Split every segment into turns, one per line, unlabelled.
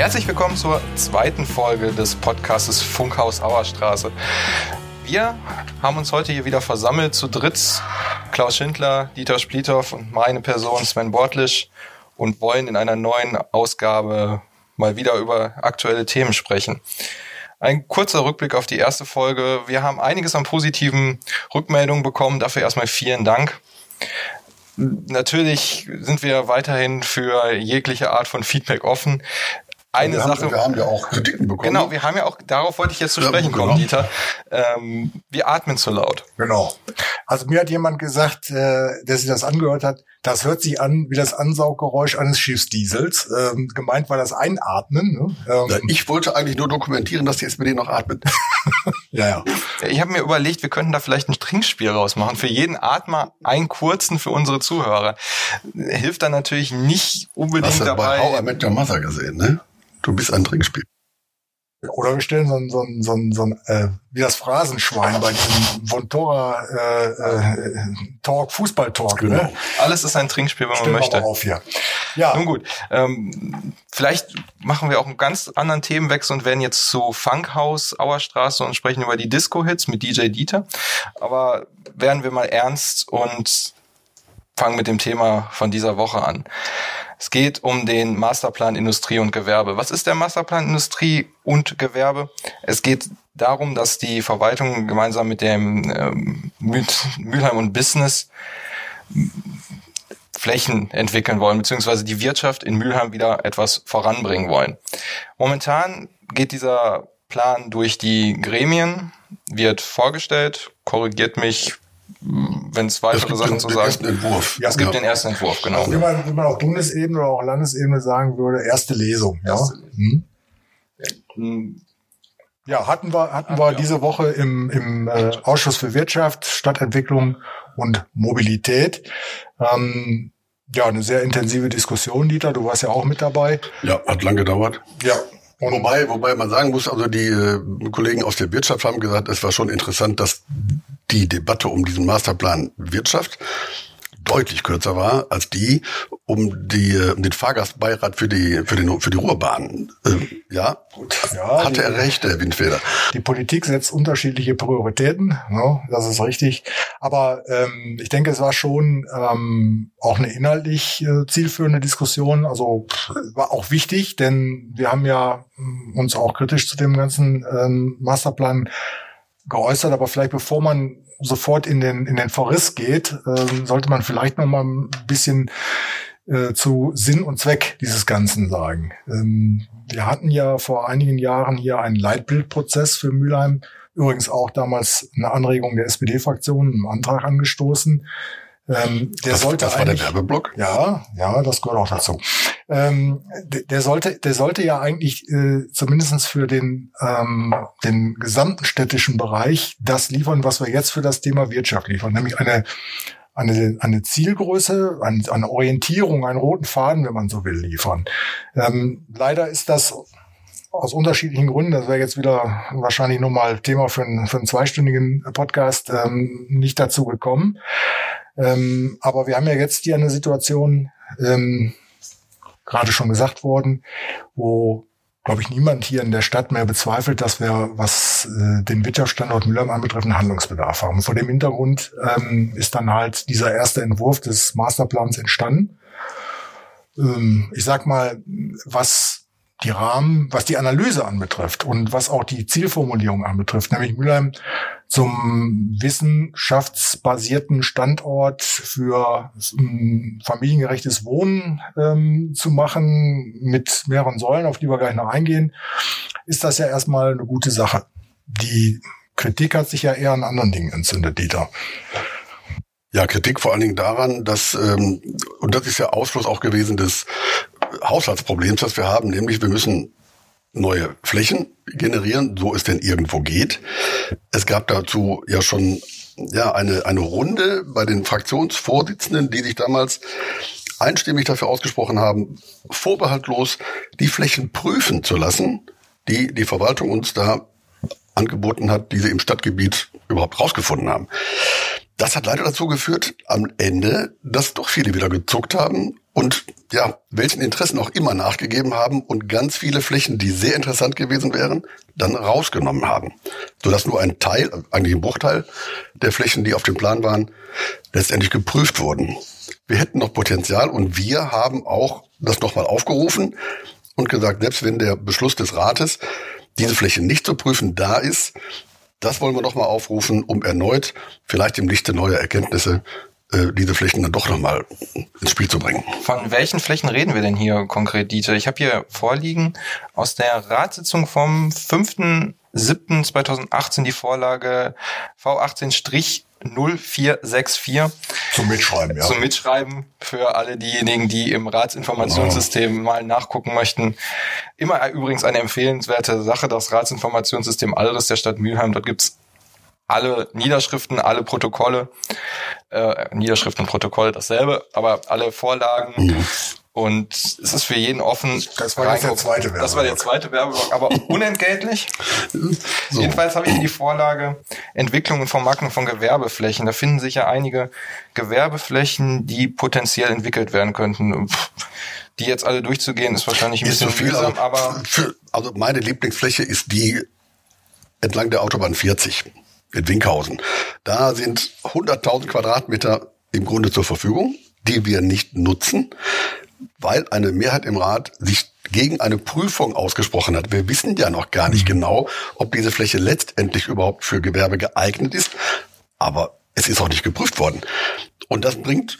Herzlich willkommen zur zweiten Folge des Podcastes Funkhaus Auerstraße. Wir haben uns heute hier wieder versammelt zu dritt. Klaus Schindler, Dieter Splithoff und meine Person Sven Bortlisch und wollen in einer neuen Ausgabe mal wieder über aktuelle Themen sprechen. Ein kurzer Rückblick auf die erste Folge. Wir haben einiges an positiven Rückmeldungen bekommen. Dafür erstmal vielen Dank. Natürlich sind wir weiterhin für jegliche Art von Feedback offen eine
wir
Sache.
Haben, wir haben ja auch Kritiken bekommen.
Genau, wir haben ja auch, darauf wollte ich jetzt zu sprechen genau. kommen, Dieter. Ähm, wir atmen zu laut.
Genau. Also mir hat jemand gesagt, äh, der sich das angehört hat, das hört sich an wie das Ansauggeräusch eines Schiffsdiesels. Ähm, gemeint war das Einatmen. Ne?
Ähm, ja, ich wollte eigentlich nur dokumentieren, dass die SPD noch atmet.
ja, ja. Ich habe mir überlegt, wir könnten da vielleicht ein Trinkspiel rausmachen. Für jeden Atmer einen kurzen für unsere Zuhörer. Hilft dann natürlich nicht unbedingt
Hast du
dabei.
Bei How I Met Your Mother gesehen, ne? Du bist ein Trinkspiel.
Oder wir stellen so ein, so ein, so ein, so ein äh, wie das Phrasenschwein bei diesem Vontora äh, äh, Talk, Fußball-Talk.
Genau. Ne? Alles ist ein Trinkspiel, wenn man möchte.
auf hier. Ja.
Nun gut. Ähm, vielleicht machen wir auch einen ganz anderen Themenwechsel und werden jetzt zu Funkhaus Auerstraße und sprechen über die Disco-Hits mit DJ Dieter. Aber werden wir mal ernst und fangen mit dem Thema von dieser Woche an. Es geht um den Masterplan Industrie und Gewerbe. Was ist der Masterplan Industrie und Gewerbe? Es geht darum, dass die Verwaltung gemeinsam mit dem ähm, Mülheim und Business Flächen entwickeln wollen, beziehungsweise die Wirtschaft in Mülheim wieder etwas voranbringen wollen. Momentan geht dieser Plan durch die Gremien, wird vorgestellt, korrigiert mich, wenn es weitere Sachen zu sagen
gibt. Entwurf.
Ja, es gibt ja. den ersten Entwurf, genau.
Also, wie, man, wie man auf Bundesebene oder auch Landesebene sagen würde, erste Lesung. Ja, erste Lesung. Hm. ja hatten wir, hatten wir diese Woche im, im äh, Ausschuss für Wirtschaft, Stadtentwicklung und Mobilität. Ähm, ja, eine sehr intensive Diskussion, Dieter. Du warst ja auch mit dabei.
Ja, hat lang gedauert.
Ja,
wobei, wobei man sagen muss, also die äh, Kollegen aus der Wirtschaft haben gesagt, es war schon interessant, dass die Debatte um diesen Masterplan Wirtschaft deutlich kürzer war als die um die um den Fahrgastbeirat für die für den für die Ruhrbahn. Äh, ja, gut. Ja, hatte die, er recht, der Windfeder.
Die Politik setzt unterschiedliche Prioritäten, ne? das ist richtig. Aber ähm, ich denke, es war schon ähm, auch eine inhaltlich äh, zielführende Diskussion. Also war auch wichtig, denn wir haben ja mm, uns auch kritisch zu dem ganzen ähm, Masterplan geäußert, aber vielleicht bevor man sofort in den in den Verriss geht, äh, sollte man vielleicht noch mal ein bisschen äh, zu Sinn und Zweck dieses Ganzen sagen. Ähm, wir hatten ja vor einigen Jahren hier einen Leitbildprozess für Mülheim, übrigens auch damals eine Anregung der SPD-Fraktion, einen Antrag angestoßen, ähm, der
das,
sollte
das war der Werbeblock?
Ja, ja, das gehört auch dazu. Ähm, der, der, sollte, der sollte ja eigentlich äh, zumindestens für den, ähm, den gesamten städtischen Bereich das liefern, was wir jetzt für das Thema Wirtschaft liefern, nämlich eine eine, eine Zielgröße, eine, eine Orientierung, einen roten Faden, wenn man so will, liefern. Ähm, leider ist das aus unterschiedlichen Gründen, das wäre jetzt wieder wahrscheinlich nochmal Thema für einen, für einen zweistündigen Podcast, ähm, nicht dazu gekommen. Ähm, aber wir haben ja jetzt hier eine Situation, ähm, gerade schon gesagt worden, wo, glaube ich, niemand hier in der Stadt mehr bezweifelt, dass wir, was äh, den Wirtschaftsstandort Mülheim anbetrifft, einen Handlungsbedarf haben. Vor dem Hintergrund ähm, ist dann halt dieser erste Entwurf des Masterplans entstanden. Ähm, ich sag mal, was die Rahmen, was die Analyse anbetrifft und was auch die Zielformulierung anbetrifft, nämlich Mülheim zum wissenschaftsbasierten Standort für ähm, familiengerechtes Wohnen ähm, zu machen mit mehreren Säulen, auf die wir gleich noch eingehen, ist das ja erstmal eine gute Sache. Die Kritik hat sich ja eher an anderen Dingen entzündet, Dieter.
Ja, Kritik vor allen Dingen daran, dass, ähm, und das ist ja Ausfluss auch gewesen des Haushaltsproblems, das wir haben, nämlich wir müssen neue Flächen generieren, so es denn irgendwo geht. Es gab dazu ja schon ja eine eine Runde bei den Fraktionsvorsitzenden, die sich damals einstimmig dafür ausgesprochen haben, vorbehaltlos die Flächen prüfen zu lassen, die die Verwaltung uns da angeboten hat, die sie im Stadtgebiet überhaupt rausgefunden haben. Das hat leider dazu geführt, am Ende, dass doch viele wieder gezuckt haben und ja, welchen Interessen auch immer nachgegeben haben und ganz viele Flächen, die sehr interessant gewesen wären, dann rausgenommen haben. Sodass nur ein Teil, eigentlich ein Bruchteil der Flächen, die auf dem Plan waren, letztendlich geprüft wurden. Wir hätten noch Potenzial und wir haben auch das nochmal aufgerufen und gesagt, selbst wenn der Beschluss des Rates, diese Fläche nicht zu prüfen, da ist, das wollen wir nochmal aufrufen, um erneut vielleicht im Lichte neuer Erkenntnisse äh, diese Flächen dann doch nochmal ins Spiel zu bringen.
Von welchen Flächen reden wir denn hier konkret, Dieter? Ich habe hier vorliegen aus der Ratssitzung vom 5.7.2018 die Vorlage V18- 0464.
Zum Mitschreiben, ja.
Zum Mitschreiben für alle diejenigen, die im Ratsinformationssystem genau. mal nachgucken möchten. Immer übrigens eine empfehlenswerte Sache, das Ratsinformationssystem Alres der Stadt Mülheim. Dort gibt's alle Niederschriften, alle Protokolle, äh, Niederschriften und Protokolle dasselbe, aber alle Vorlagen. Mhm. Und es ist für jeden offen.
Das war jetzt der zweite Werbeblock.
Das war der zweite Werbeblock, aber unentgeltlich. So. Jedenfalls habe ich die Vorlage Entwicklung und Vermarktung von Gewerbeflächen. Da finden sich ja einige Gewerbeflächen, die potenziell entwickelt werden könnten. Die jetzt alle durchzugehen, ist wahrscheinlich ein ist bisschen so viel, mühsam,
also, aber. Für, also meine Lieblingsfläche ist die entlang der Autobahn 40 in Winkhausen. Da sind 100.000 Quadratmeter im Grunde zur Verfügung, die wir nicht nutzen, weil eine Mehrheit im Rat sich gegen eine Prüfung ausgesprochen hat. Wir wissen ja noch gar nicht mhm. genau, ob diese Fläche letztendlich überhaupt für Gewerbe geeignet ist, aber es ist auch nicht geprüft worden. Und das bringt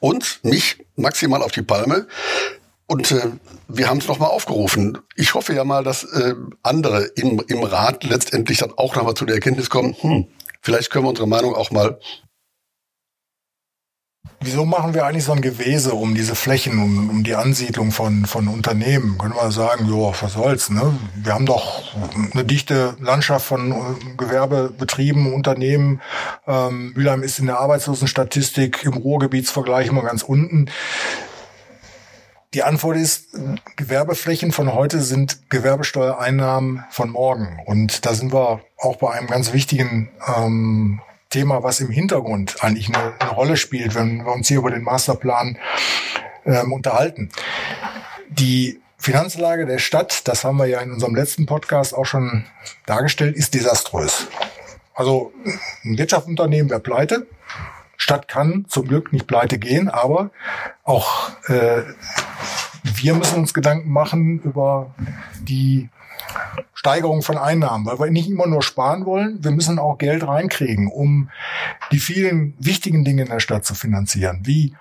uns, mich maximal auf die Palme, und äh, wir haben es nochmal aufgerufen. Ich hoffe ja mal, dass äh, andere im, im Rat letztendlich dann auch nochmal zu der Erkenntnis kommen, hm, vielleicht können wir unsere Meinung auch mal
Wieso machen wir eigentlich so ein Gewese um diese Flächen, um, um die Ansiedlung von, von Unternehmen? Können wir sagen, jo, was soll's, ne? Wir haben doch eine dichte Landschaft von äh, Gewerbebetrieben, Unternehmen. Ähm, Mülheim ist in der Arbeitslosenstatistik im Ruhrgebietsvergleich immer ganz unten. Die Antwort ist, Gewerbeflächen von heute sind Gewerbesteuereinnahmen von morgen. Und da sind wir auch bei einem ganz wichtigen ähm, Thema, was im Hintergrund eigentlich eine, eine, Rolle spielt, wenn wir uns hier über den Masterplan ähm, unterhalten. Die Finanzlage der Stadt, das haben wir ja in unserem letzten Podcast auch schon dargestellt, ist desaströs. Also ein Wirtschaftsunternehmen wäre pleite, Stadt kann zum Glück nicht pleite gehen, aber auch äh, wir müssen uns Gedanken machen über die Steigerung von Einnahmen, weil wir nicht immer nur sparen wollen, wir müssen auch Geld reinkriegen, um die vielen wichtigen Dinge in der Stadt zu finanzieren, wie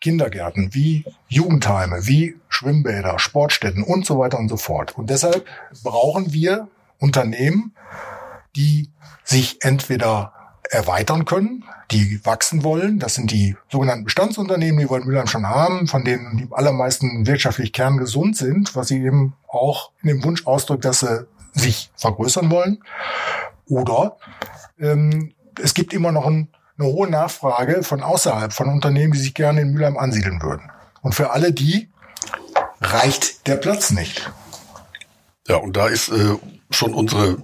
Kindergärten, wie Jugendheime, wie Schwimmbäder, Sportstätten und so weiter und so fort. Und deshalb brauchen wir Unternehmen, die sich entweder erweitern können, die wachsen wollen. Das sind die sogenannten Bestandsunternehmen, die wollen Mülheim schon haben, von denen die allermeisten wirtschaftlich kerngesund sind, was sie eben auch in dem Wunsch ausdrückt, dass sie sich vergrößern wollen. Oder ähm, es gibt immer noch ein, eine hohe Nachfrage von außerhalb, von Unternehmen, die sich gerne in Mülheim ansiedeln würden. Und für alle die reicht der Platz nicht.
Ja, und da ist äh, schon unsere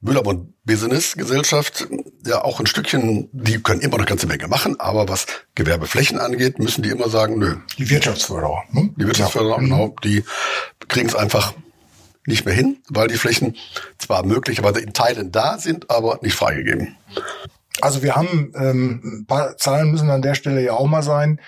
Müllabund Business Gesellschaft ja auch ein Stückchen, die können immer noch eine ganze Menge machen, aber was Gewerbeflächen angeht, müssen die immer sagen, nö.
Die Wirtschaftsförderer.
Ne? Die Wirtschaftsförderer, ja. genau, die kriegen es einfach nicht mehr hin, weil die Flächen zwar möglicherweise in Teilen da sind, aber nicht freigegeben.
Also wir haben ähm, paar Zahlen müssen an der Stelle ja auch mal sein.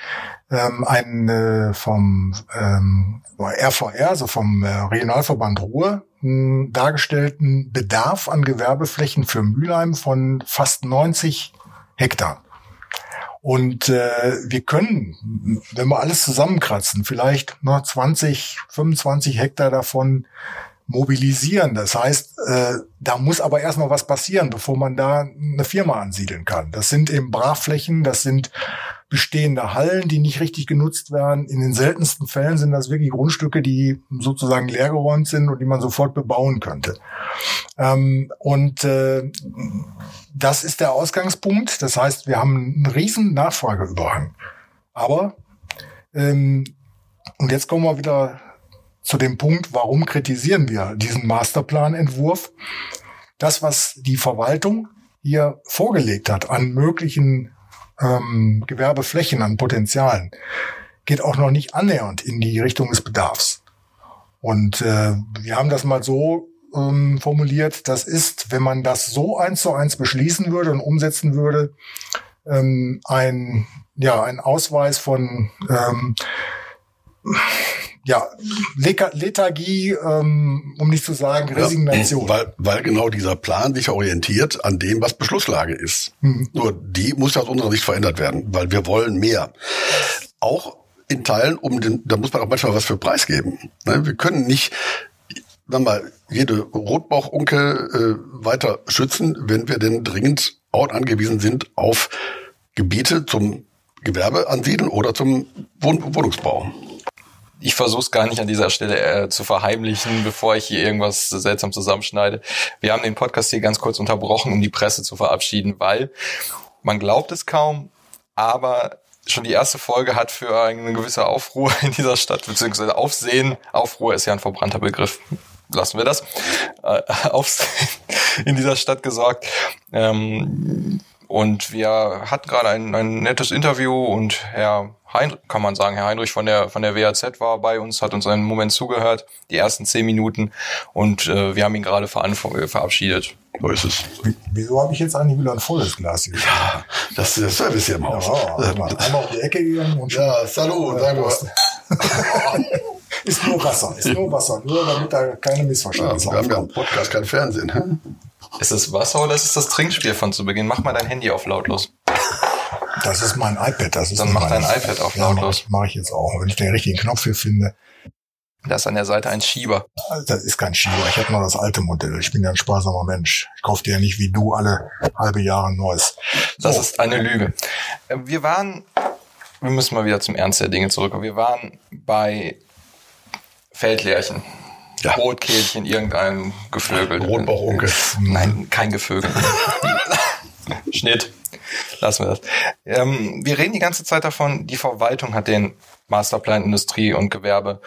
Ähm, ein äh, vom ähm, RVR, also vom äh, Regionalverband Ruhr, mh, dargestellten Bedarf an Gewerbeflächen für Mülheim von fast 90 Hektar. Und äh, wir können, wenn wir alles zusammenkratzen, vielleicht noch 20, 25 Hektar davon mobilisieren. Das heißt, äh, da muss aber erstmal was passieren, bevor man da eine Firma ansiedeln kann. Das sind eben Brachflächen, das sind bestehende Hallen, die nicht richtig genutzt werden. In den seltensten Fällen sind das wirklich Grundstücke, die sozusagen leergeräumt sind und die man sofort bebauen könnte. Ähm, und äh, das ist der Ausgangspunkt. Das heißt, wir haben einen riesen Nachfrageüberhang. Aber ähm, und jetzt kommen wir wieder zu dem Punkt, warum kritisieren wir diesen Masterplanentwurf? Das, was die Verwaltung hier vorgelegt hat an möglichen ähm, Gewerbeflächen, an Potenzialen, geht auch noch nicht annähernd in die Richtung des Bedarfs. Und äh, wir haben das mal so ähm, formuliert, das ist, wenn man das so eins zu eins beschließen würde und umsetzen würde, ähm, ein, ja, ein Ausweis von ähm, ja, Lethargie, ähm, um nicht zu sagen Resignation.
Ja, weil, weil genau dieser Plan sich orientiert an dem, was Beschlusslage ist. Mhm. Nur die muss aus unserer Sicht verändert werden, weil wir wollen mehr. Auch in Teilen, um den, da muss man auch manchmal was für Preis geben. Ne, wir können nicht dann mal jede Rotbauchunke äh, weiter schützen, wenn wir denn dringend auch angewiesen sind auf Gebiete zum Gewerbe ansiedeln oder zum Wohn Wohnungsbau.
Ich versuche es gar nicht an dieser Stelle äh, zu verheimlichen, bevor ich hier irgendwas seltsam zusammenschneide. Wir haben den Podcast hier ganz kurz unterbrochen, um die Presse zu verabschieden, weil man glaubt es kaum, aber schon die erste Folge hat für eine gewisse Aufruhr in dieser Stadt, beziehungsweise Aufsehen, Aufruhr ist ja ein verbrannter Begriff, lassen wir das, äh, Aufsehen in dieser Stadt gesorgt. Ähm, und wir hatten gerade ein, ein nettes Interview und Herr Heinrich, kann man sagen, Herr Heinrich von der von der WAZ war bei uns, hat uns einen Moment zugehört, die ersten zehn Minuten, und äh, wir haben ihn gerade verabschiedet.
So ist es.
Wieso habe ich jetzt eigentlich wieder ein volles Glas hier?
Ja, das ist der Service hier im Haus. Ja,
einmal, einmal auf die Ecke gegangen und
ja, salut, äh,
ist nur Wasser, ist nur Wasser, nur damit da keine Missverständnisse
ja, Wir haben ja einen Podcast, kein Fernsehen. Hä?
Ist es Wasser oder ist es das Trinkspiel von zu Beginn? Mach mal dein Handy auf lautlos.
Das ist mein iPad. Das ist
Dann mach dein iPad auf lautlos.
Ja, mache ich jetzt auch, wenn ich den richtigen Knopf hier finde.
Da ist an der Seite ein Schieber.
Das ist kein Schieber. Ich habe noch das alte Modell. Ich bin ja ein sparsamer Mensch. Ich kaufe dir ja nicht wie du alle halbe Jahre ein neues.
So. Das ist eine Lüge. Äh, wir waren, wir müssen mal wieder zum Ernst der Dinge zurückkommen. Wir waren bei Feldlärchen. Ja. Rotkehlchen, irgendein Gevögel.
Rotbauchunke.
Nein, kein Gevögel. Schnitt. Lassen wir das. Ähm, wir reden die ganze Zeit davon, die Verwaltung hat den Masterplan Industrie und Gewerbe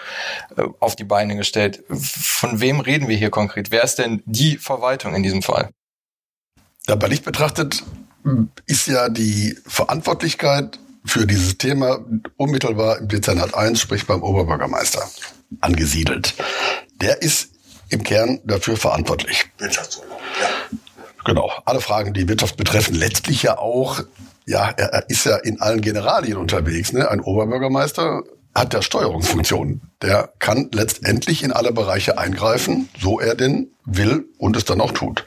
äh, auf die Beine gestellt. Von wem reden wir hier konkret? Wer ist denn die Verwaltung in diesem Fall?
Ja, bei Licht betrachtet ist ja die Verantwortlichkeit für dieses Thema unmittelbar im Dezernat 1, sprich beim Oberbürgermeister, angesiedelt. Der ist im Kern dafür verantwortlich. Wirtschaftsordnung, ja. Genau. Alle Fragen, die Wirtschaft betreffen, letztlich ja auch, ja, er, er ist ja in allen Generalien unterwegs. Ne? Ein Oberbürgermeister hat ja Steuerungsfunktionen. Der kann letztendlich in alle Bereiche eingreifen, so er denn will und es dann auch tut.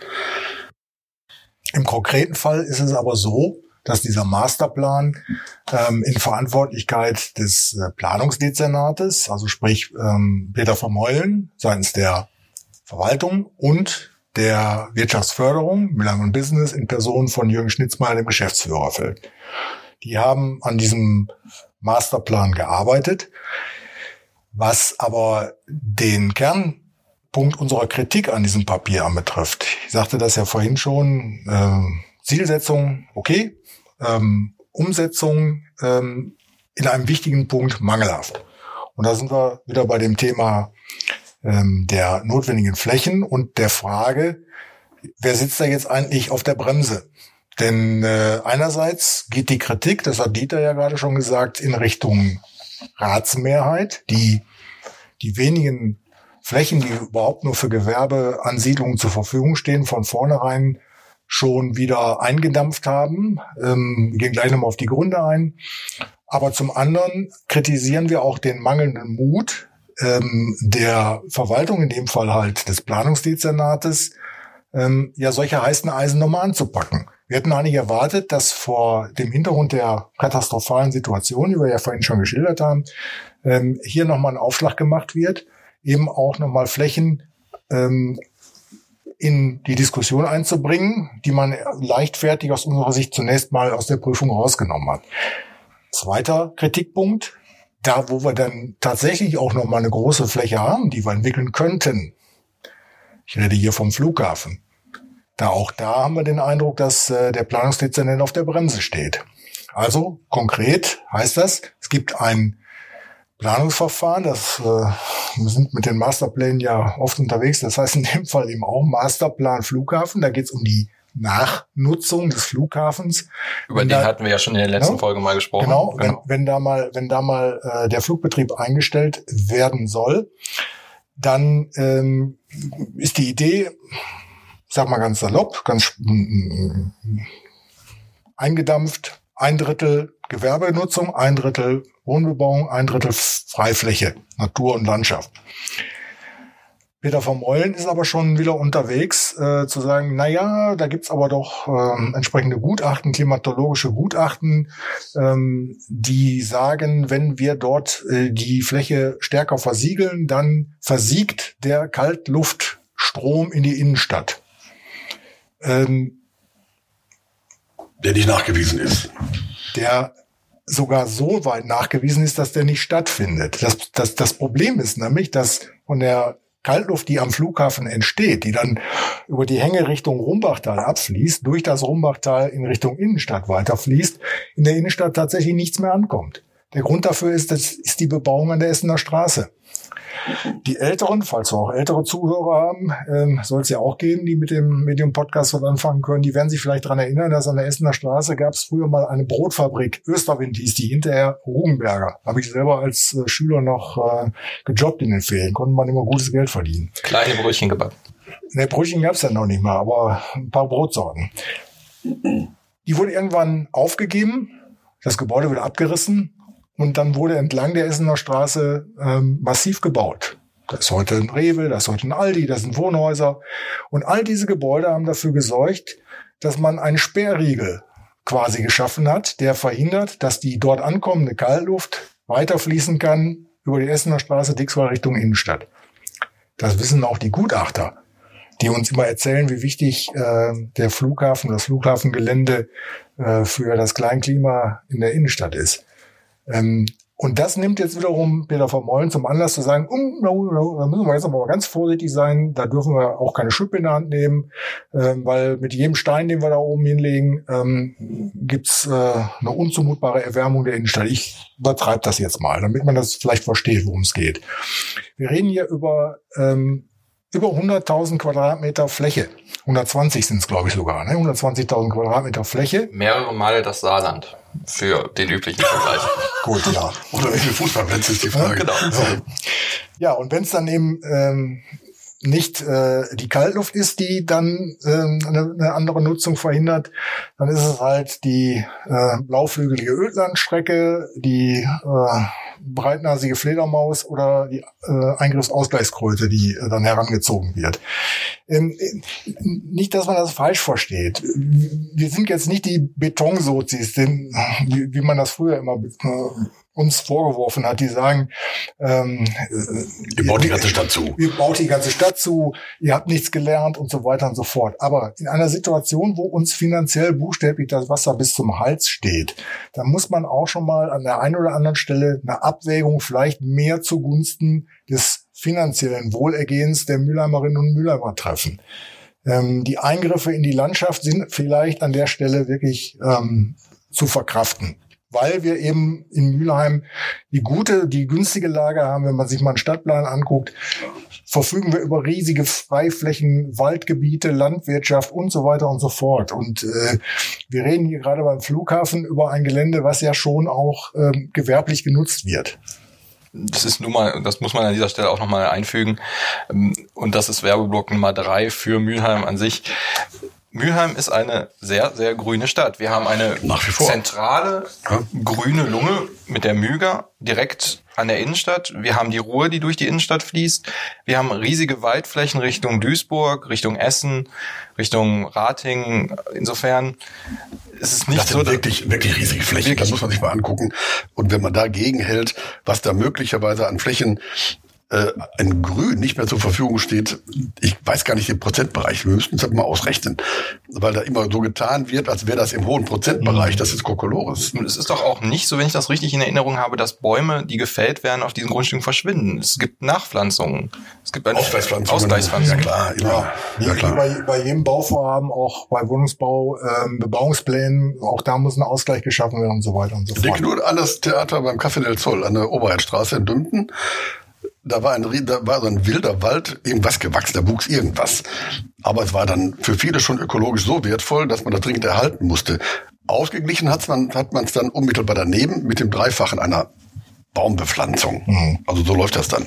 Im konkreten Fall ist es aber so, dass dieser Masterplan ähm, in Verantwortlichkeit des äh, Planungsdezernates, also sprich ähm, Peter Vermeulen seitens der Verwaltung und der Wirtschaftsförderung, Milan und Business, in Person von Jürgen Schnitzmeier, dem Geschäftsführer, fällt. Die haben an diesem Masterplan gearbeitet, was aber den Kernpunkt unserer Kritik an diesem Papier anbetrifft. Ich sagte das ja vorhin schon, äh, Zielsetzung, okay, ähm, Umsetzung ähm, in einem wichtigen Punkt mangelhaft. Und da sind wir wieder bei dem Thema ähm, der notwendigen Flächen und der Frage, wer sitzt da jetzt eigentlich auf der Bremse? Denn äh, einerseits geht die Kritik, das hat Dieter ja gerade schon gesagt, in Richtung Ratsmehrheit, die die wenigen Flächen, die überhaupt nur für Gewerbeansiedlungen zur Verfügung stehen, von vornherein schon wieder eingedampft haben. Ähm, wir gehen gleich nochmal auf die Gründe ein. Aber zum anderen kritisieren wir auch den mangelnden Mut ähm, der Verwaltung, in dem Fall halt des Planungsdezernates, ähm, ja solche heißen Eisen nochmal anzupacken. Wir hätten eigentlich erwartet, dass vor dem Hintergrund der katastrophalen Situation, die wir ja vorhin schon geschildert haben, ähm, hier nochmal ein Aufschlag gemacht wird, eben auch nochmal Flächen ähm, in die Diskussion einzubringen, die man leichtfertig aus unserer Sicht zunächst mal aus der Prüfung rausgenommen hat. Zweiter Kritikpunkt, da wo wir dann tatsächlich auch noch mal eine große Fläche haben, die wir entwickeln könnten. Ich rede hier vom Flughafen. Da auch da haben wir den Eindruck, dass äh, der Planungsdezernent auf der Bremse steht. Also konkret heißt das, es gibt ein Planungsverfahren, das äh, wir sind mit den Masterplänen ja oft unterwegs, das heißt in dem Fall eben auch Masterplan Flughafen, da geht es um die Nachnutzung des Flughafens.
Über den da, hatten wir ja schon in der letzten genau, Folge mal gesprochen.
Genau, genau. Wenn, wenn da mal, wenn da mal äh, der Flugbetrieb eingestellt werden soll, dann ähm, ist die Idee, sag mal ganz salopp, ganz eingedampft, ein Drittel Gewerbenutzung, ein Drittel Wohnbebauung, ein Drittel Freifläche, Natur und Landschaft. Peter von Meulen ist aber schon wieder unterwegs, äh, zu sagen, na ja, da gibt's aber doch äh, entsprechende Gutachten, klimatologische Gutachten, ähm, die sagen, wenn wir dort äh, die Fläche stärker versiegeln, dann versiegt der Kaltluftstrom in die Innenstadt. Ähm,
der nicht nachgewiesen ist.
Der sogar so weit nachgewiesen ist, dass der nicht stattfindet. Das, das, das Problem ist nämlich, dass von der Kaltluft, die am Flughafen entsteht, die dann über die Hänge Richtung Rumbachtal abfließt, durch das Rumbachtal in Richtung Innenstadt weiterfließt, in der Innenstadt tatsächlich nichts mehr ankommt. Der Grund dafür ist, das ist die Bebauung an der Essener Straße. Die Älteren, falls wir auch ältere Zuhörer haben, ähm, soll es ja auch geben, die mit dem Medium-Podcast was anfangen können. Die werden sich vielleicht daran erinnern, dass an der Essener Straße gab es früher mal eine Brotfabrik. Österwind hieß die, hinterher Rugenberger. Habe ich selber als äh, Schüler noch äh, gejobbt in den Ferien. Konnte man immer gutes Geld verdienen.
Kleine Brötchen gebacken.
Ne, Brötchen gab es ja noch nicht mal, aber ein paar Brotsorten. Die wurde irgendwann aufgegeben. Das Gebäude wurde abgerissen und dann wurde entlang der Essener Straße ähm, massiv gebaut. Da ist heute ein Rewe, da ist heute ein Aldi, da sind Wohnhäuser. Und all diese Gebäude haben dafür gesorgt, dass man einen Sperrriegel quasi geschaffen hat, der verhindert, dass die dort ankommende Kaltluft weiterfließen kann über die Essener Straße Dixwall Richtung Innenstadt. Das wissen auch die Gutachter, die uns immer erzählen, wie wichtig äh, der Flughafen, das Flughafengelände äh, für das Kleinklima in der Innenstadt ist. Ähm, und das nimmt jetzt wiederum Peter von Mollen zum Anlass zu sagen, um, da müssen wir jetzt aber ganz vorsichtig sein, da dürfen wir auch keine Schippe in der Hand nehmen, ähm, weil mit jedem Stein, den wir da oben hinlegen, ähm, gibt's äh, eine unzumutbare Erwärmung der Innenstadt. Ich übertreibe das jetzt mal, damit man das vielleicht versteht, worum es geht. Wir reden hier über ähm, über 100.000 Quadratmeter Fläche. 120 sind es, glaube ich, sogar. Ne? 120.000 Quadratmeter Fläche.
Mehrere Male das Saarland für den üblichen Vergleich.
Gut, ja.
Oder wie viele Fußballplätze ist die Frage.
genau.
So. Ja, und wenn es dann eben ähm, nicht äh, die Kaltluft ist, die dann ähm, eine, eine andere Nutzung verhindert, dann ist es halt die äh, blauflügelige Ödlandstrecke, die äh, breitnasige Fledermaus oder die äh, Eingriffsausgleichskröte, die äh, dann herangezogen wird. Ähm, nicht, dass man das falsch versteht. Wir sind jetzt nicht die Betonsozis, denn, wie, wie man das früher immer äh, uns vorgeworfen hat, die sagen, ähm,
ihr baut die ganze Stadt zu.
Ihr baut die ganze Stadt zu, ihr habt nichts gelernt und so weiter und so fort. Aber in einer Situation, wo uns finanziell buchstäblich das Wasser bis zum Hals steht, dann muss man auch schon mal an der einen oder anderen Stelle eine Abwägung vielleicht mehr zugunsten des finanziellen Wohlergehens der Mülheimerinnen und Mülheimer treffen. Ähm, die Eingriffe in die Landschaft sind vielleicht an der Stelle wirklich ähm, zu verkraften weil wir eben in Mülheim die gute, die günstige Lage haben, wenn man sich mal einen Stadtplan anguckt, verfügen wir über riesige Freiflächen, Waldgebiete, Landwirtschaft und so weiter und so fort. Und äh, wir reden hier gerade beim Flughafen über ein Gelände, was ja schon auch ähm, gewerblich genutzt wird.
Das ist nun mal, das muss man an dieser Stelle auch nochmal einfügen. Ähm, und das ist Werbeblock Nummer drei für Mülheim an sich. Mülheim ist eine sehr, sehr grüne Stadt. Wir haben eine zentrale ja. grüne Lunge mit der Müger direkt an der Innenstadt. Wir haben die Ruhr, die durch die Innenstadt fließt. Wir haben riesige Waldflächen Richtung Duisburg, Richtung Essen, Richtung Ratingen. Insofern ist es nicht
das
so.
Sind wirklich, wirklich riesige Flächen. Wirklich. Das muss man sich mal angucken. Und wenn man dagegen hält, was da möglicherweise an Flächen äh, ein Grün nicht mehr zur Verfügung steht, ich weiß gar nicht den Prozentbereich, wir müssten es halt mal ausrechnen, weil da immer so getan wird, als wäre das im hohen Prozentbereich, das ist Kokolores.
Und es ist doch auch nicht so, wenn ich das richtig in Erinnerung habe, dass Bäume, die gefällt werden, auf diesen Grundstücken verschwinden. Es gibt Nachpflanzungen. Es gibt
Ausgleichspflanzungen.
Ausgleichspflanzungen.
Ja klar, immer. Ja,
ja, klar. Bei, bei jedem Bauvorhaben, auch bei Wohnungsbau, ähm, Bebauungsplänen, auch da muss ein Ausgleich geschaffen werden und so weiter und so fort.
Denk nur an das Theater beim Café del Zoll an der Oberheitstraße in Dümpen da war ein, da war so ein wilder Wald, irgendwas gewachsen, da wuchs irgendwas. Aber es war dann für viele schon ökologisch so wertvoll, dass man das dringend erhalten musste. Ausgeglichen hat's man, hat man es dann unmittelbar daneben mit dem Dreifachen einer Baumbepflanzung. Mhm. Also so läuft das dann.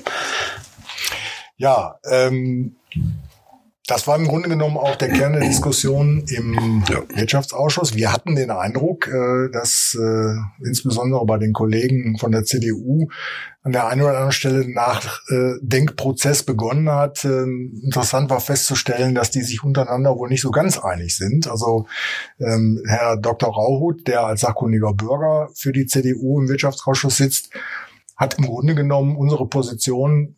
Ja, ähm, das war im Grunde genommen auch der Kern der Diskussion im ja. Wirtschaftsausschuss. Wir hatten den Eindruck, äh, dass äh, insbesondere bei den Kollegen von der CDU an der einen oder anderen Stelle ein Nachdenkprozess begonnen hat. Äh, interessant war festzustellen, dass die sich untereinander wohl nicht so ganz einig sind. Also ähm, Herr Dr. Rauhut, der als sachkundiger Bürger für die CDU im Wirtschaftsausschuss sitzt, hat im Grunde genommen unsere Position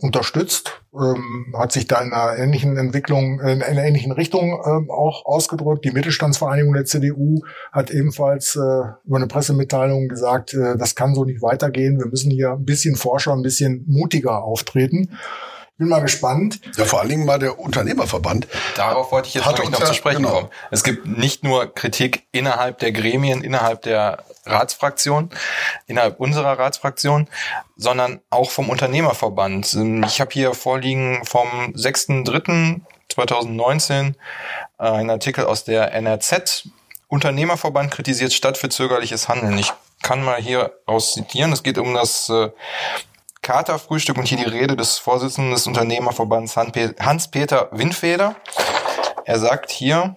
unterstützt, ähm, hat sich da in einer ähnlichen Entwicklung, in einer ähnlichen Richtung ähm, auch ausgedrückt. Die Mittelstandsvereinigung der CDU hat ebenfalls äh, über eine Pressemitteilung gesagt, äh, das kann so nicht weitergehen. Wir müssen hier ein bisschen forscher, ein bisschen mutiger auftreten. Bin mal gespannt.
Ja, vor allen Dingen mal der Unternehmerverband.
Darauf wollte ich jetzt noch, noch zu sprechen genau. kommen. Es gibt nicht nur Kritik innerhalb der Gremien, innerhalb der Ratsfraktion, innerhalb unserer Ratsfraktion, sondern auch vom Unternehmerverband. Ich habe hier vorliegen vom 6.3.2019 äh, einen Artikel aus der NRZ. Unternehmerverband kritisiert Stadt für zögerliches Handeln. Ich kann mal hier aus zitieren. Es geht um das äh, Katerfrühstück und hier die Rede des Vorsitzenden des Unternehmerverbands Hans-Peter Windfeder. Er sagt hier,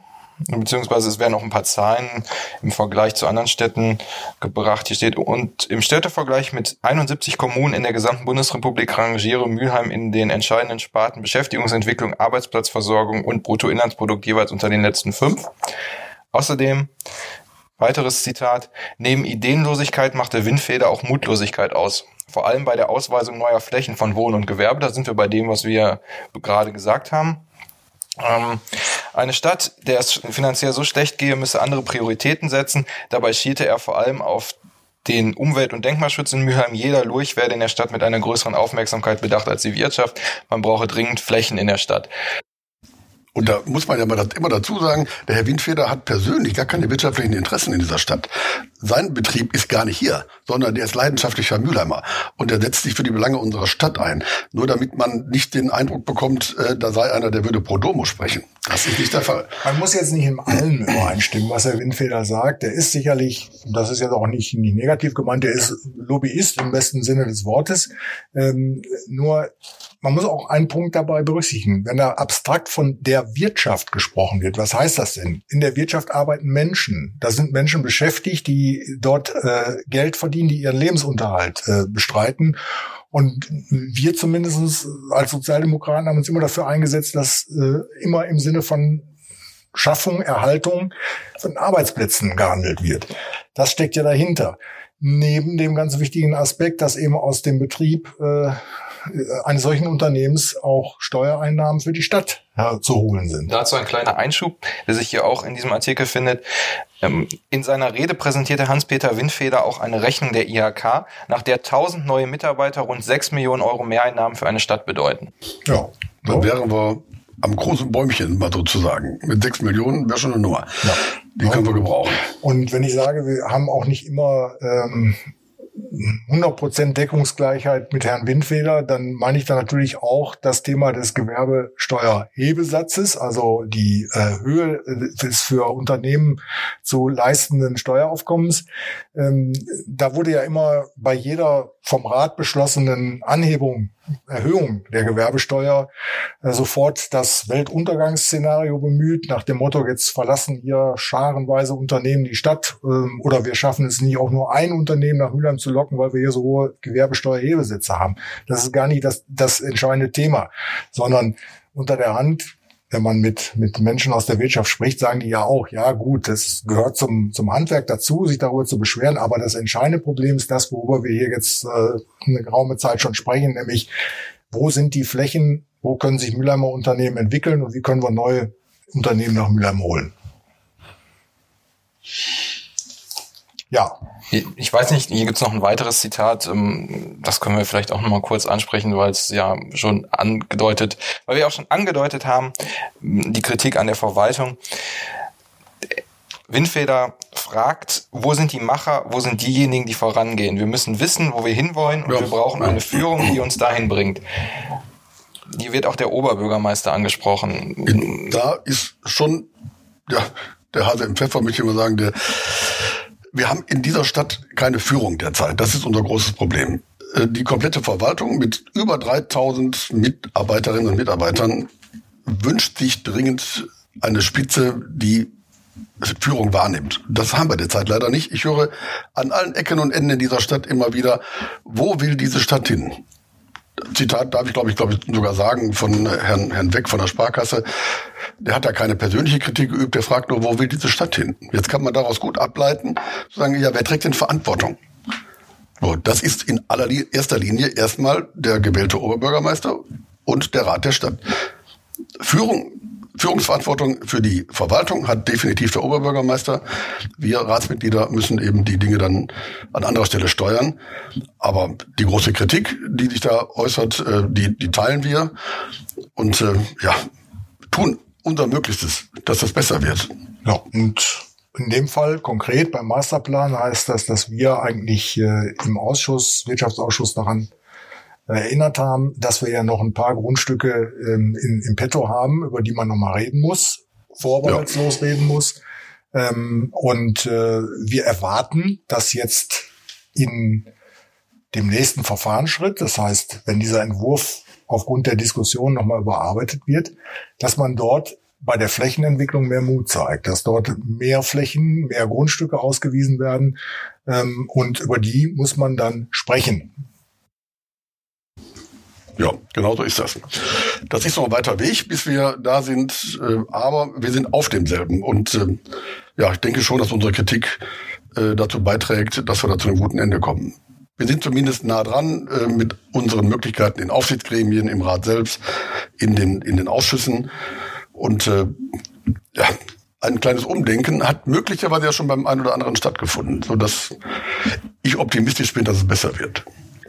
beziehungsweise es werden auch ein paar Zahlen im Vergleich zu anderen Städten gebracht. Hier steht, und im Städtevergleich mit 71 Kommunen in der gesamten Bundesrepublik rangiere Mülheim in den entscheidenden Sparten Beschäftigungsentwicklung, Arbeitsplatzversorgung und Bruttoinlandsprodukt jeweils unter den letzten fünf. Außerdem Weiteres Zitat. Neben Ideenlosigkeit macht der Windfeder auch Mutlosigkeit aus. Vor allem bei der Ausweisung neuer Flächen von Wohn- und Gewerbe. Da sind wir bei dem, was wir gerade gesagt haben. Ähm, eine Stadt, der es finanziell so schlecht gehe, müsse andere Prioritäten setzen. Dabei schielte er vor allem auf den Umwelt- und Denkmalschutz in Mülheim. Jeder Lurch werde in der Stadt mit einer größeren Aufmerksamkeit bedacht als die Wirtschaft. Man brauche dringend Flächen in der Stadt.
Und da muss man ja immer dazu sagen, der Herr Windfeder hat persönlich gar keine wirtschaftlichen Interessen in dieser Stadt. Sein Betrieb ist gar nicht hier, sondern der ist leidenschaftlicher Mülheimer. Und er setzt sich für die Belange unserer Stadt ein. Nur damit man nicht den Eindruck bekommt, äh, da sei einer, der würde pro Domo sprechen. Das ist nicht der Fall.
Man muss jetzt nicht in allem übereinstimmen, was Herr Windfeder sagt. Der ist sicherlich, das ist jetzt auch nicht, nicht negativ gemeint, der ist Lobbyist im besten Sinne des Wortes. Ähm, nur man muss auch einen Punkt dabei berücksichtigen. Wenn da abstrakt von der Wirtschaft gesprochen wird, was heißt das denn? In der Wirtschaft arbeiten Menschen. Da sind Menschen beschäftigt, die dort äh, Geld verdienen, die ihren Lebensunterhalt äh, bestreiten. Und wir zumindest als Sozialdemokraten haben uns immer dafür eingesetzt, dass äh, immer im Sinne von Schaffung, Erhaltung von Arbeitsplätzen gehandelt wird. Das steckt ja dahinter. Neben dem ganz wichtigen Aspekt, dass eben aus dem Betrieb äh, eines solchen Unternehmens auch Steuereinnahmen für die Stadt zu holen sind.
Dazu ein kleiner Einschub, der sich hier auch in diesem Artikel findet. Ähm, in seiner Rede präsentierte Hans-Peter Windfeder auch eine Rechnung der IHK, nach der 1000 neue Mitarbeiter rund 6 Millionen Euro Mehreinnahmen für eine Stadt bedeuten.
Ja, dann wären wir am großen Bäumchen mal sozusagen. Mit 6 Millionen wäre schon eine Nummer. Ja. Die können wir gebrauchen.
Und wenn ich sage, wir haben auch nicht immer ähm, 100% Deckungsgleichheit mit Herrn Windfeder, dann meine ich da natürlich auch das Thema des Gewerbesteuerhebesatzes, also die äh, Höhe des für Unternehmen zu leistenden Steueraufkommens. Ähm, da wurde ja immer bei jeder vom Rat beschlossenen Anhebung Erhöhung der Gewerbesteuer äh, sofort das Weltuntergangsszenario bemüht, nach dem Motto, jetzt verlassen hier scharenweise Unternehmen die Stadt ähm, oder wir schaffen es nicht, auch nur ein Unternehmen nach Mülheim zu locken, weil wir hier so hohe Gewerbesteuerhebesätze haben. Das ist gar nicht das, das entscheidende Thema, sondern unter der Hand wenn man mit, mit Menschen aus der Wirtschaft spricht, sagen die ja auch, ja gut, das gehört zum, zum Handwerk dazu, sich darüber zu beschweren. Aber das entscheidende Problem ist das, worüber wir hier jetzt äh, eine geraume Zeit schon sprechen, nämlich wo sind die Flächen, wo können sich Mülheimer Unternehmen entwickeln und wie können wir neue Unternehmen nach Mülheim holen.
Ja. Ich weiß nicht, hier gibt's noch ein weiteres Zitat, ähm, das können wir vielleicht auch noch mal kurz ansprechen, weil es ja schon angedeutet, weil wir auch schon angedeutet haben, die Kritik an der Verwaltung. Windfeder fragt, wo sind die Macher, wo sind diejenigen, die vorangehen? Wir müssen wissen, wo wir hinwollen und ja. wir brauchen eine Führung, die uns dahin bringt. hier wird auch der Oberbürgermeister angesprochen.
Da ist schon, ja, der Hase im Pfeffer, möchte ich mal sagen, der, wir haben in dieser Stadt keine Führung derzeit. Das ist unser großes Problem. Äh, die komplette Verwaltung mit über 3000 Mitarbeiterinnen und Mitarbeitern wünscht sich dringend eine Spitze, die Führung wahrnimmt. Das haben wir derzeit leider nicht. Ich höre an allen Ecken und Enden in dieser Stadt immer wieder, wo will diese Stadt hin? Zitat darf ich, glaube ich, glaube ich, sogar sagen von Herrn, Herrn Weck von der Sparkasse. Der hat da keine persönliche Kritik geübt, der fragt nur, wo will diese Stadt hin? Jetzt kann man daraus gut ableiten, sagen, ja, wer trägt denn Verantwortung? So, das ist in allererster Linie erstmal der gewählte Oberbürgermeister und der Rat der Stadt. Führung Führungsverantwortung für die Verwaltung hat definitiv der Oberbürgermeister. Wir Ratsmitglieder müssen eben die Dinge dann an anderer Stelle steuern. Aber die große Kritik, die sich da äußert, äh, die, die teilen wir und äh, ja, tun unser Möglichstes, dass das besser wird.
Ja, und in dem Fall konkret beim Masterplan heißt das, dass wir eigentlich äh, im Ausschuss, Wirtschaftsausschuss daran erinnert haben, dass wir ja noch ein paar Grundstücke ähm, in, im Petto haben, über die man nochmal reden muss, vorbehaltslos ja. reden muss. Ähm, und äh, wir erwarten, dass jetzt in dem nächsten Verfahrensschritt, das heißt, wenn dieser Entwurf aufgrund der Diskussion nochmal überarbeitet wird, dass man dort bei der Flächenentwicklung mehr Mut zeigt, dass dort mehr Flächen, mehr Grundstücke ausgewiesen werden ähm, und über die muss man dann sprechen.
Ja, genau so ist das. Das ist noch ein weiter Weg, bis wir da sind, äh, aber wir sind auf demselben. Und äh, ja, ich denke schon, dass unsere Kritik äh, dazu beiträgt, dass wir da zu einem guten Ende kommen. Wir sind zumindest nah dran äh, mit unseren Möglichkeiten in Aufsichtsgremien, im Rat selbst, in den, in den Ausschüssen. Und äh, ja, ein kleines Umdenken hat möglicherweise ja schon beim einen oder anderen stattgefunden, sodass ich optimistisch bin, dass es besser wird.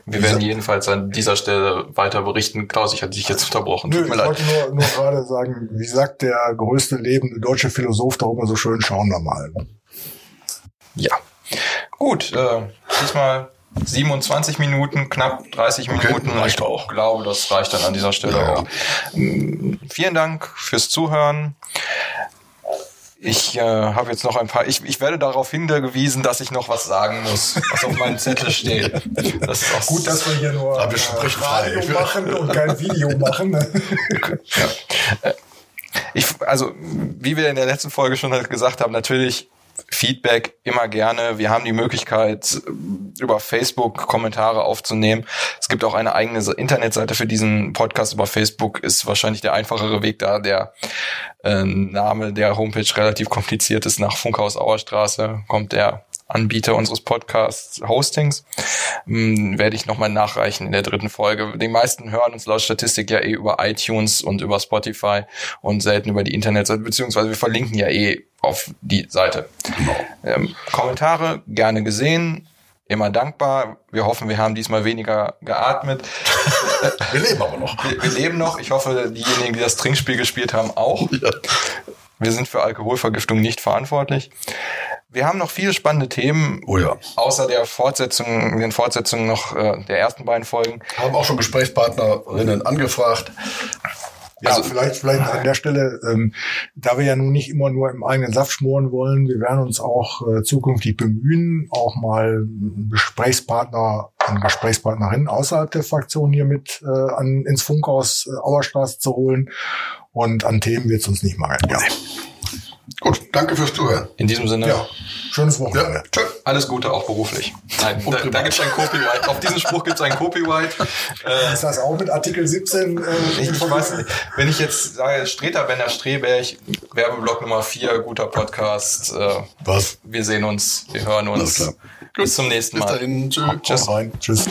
Wir werden jedenfalls an dieser Stelle weiter berichten. Klaus, ich hatte dich jetzt unterbrochen.
Nö, ich leid. wollte nur, nur gerade sagen, wie sagt der größte lebende deutsche Philosoph darüber so schön, schauen wir mal.
Ja. Gut, äh, diesmal 27 Minuten, knapp 30 okay, Minuten.
Reicht ich auch.
glaube, das reicht dann an dieser Stelle ja. auch. Vielen Dank fürs Zuhören. Ich äh, habe jetzt noch ein paar. Ich, ich werde darauf hingewiesen, dass ich noch was sagen muss, was auf meinem Zettel steht.
Das ist auch gut, dass wir hier nur äh, Radio machen und kein Video machen. Ne?
ja. Äh, ich, also, wie wir in der letzten Folge schon halt gesagt haben, natürlich Feedback immer gerne. Wir haben die Möglichkeit, über Facebook Kommentare aufzunehmen. Es gibt auch eine eigene Internetseite für diesen Podcast. Über Facebook ist wahrscheinlich der einfachere Weg, da der äh, Name der Homepage relativ kompliziert ist. Nach Funkhaus Auerstraße kommt der Anbieter unseres Podcast-Hostings. Hm, werde ich nochmal nachreichen in der dritten Folge. Die meisten hören uns laut Statistik ja eh über iTunes und über Spotify und selten über die Internetseite, beziehungsweise wir verlinken ja eh auf die Seite. Genau. Ähm, Kommentare gerne gesehen, immer dankbar. Wir hoffen, wir haben diesmal weniger geatmet.
wir leben aber noch.
Wir, wir, leben noch. Ich hoffe, diejenigen, die das Trinkspiel gespielt haben, auch. Ja. Wir sind für Alkoholvergiftung nicht verantwortlich. Wir haben noch viele spannende Themen.
Oh ja.
Außer der Fortsetzung, den Fortsetzungen noch äh, der ersten beiden Folgen.
Haben auch schon Gesprächspartnerinnen angefragt.
Ja, also vielleicht, vielleicht an der Stelle, ähm, da wir ja nun nicht immer nur im eigenen Saft schmoren wollen, wir werden uns auch äh, zukünftig bemühen, auch mal Gesprächspartner und Gesprächspartnerinnen außerhalb der Fraktion hier mit äh, an, ins Funkhaus äh, Auerstraße zu holen. Und an Themen wird es uns nicht mangeln. Ja.
Gut, danke fürs Zuhören.
In diesem Sinne. Ja.
Schönes Wochenende. Ja,
tschö. Alles Gute, auch beruflich. Nein, da, da gibt es ein Copyright. Auf diesen Spruch gibt es ein Copyright.
Äh, ist das auch mit Artikel 17? Äh,
ich, ich weiß nicht. Wenn ich jetzt sage, Streter Benner Streberg, Werbeblock Nummer 4, guter Podcast. Äh,
Was?
Wir sehen uns, wir hören uns. Bis zum nächsten Mal.
Bis dahin. Tschüss.
Tschüss. Tschüss.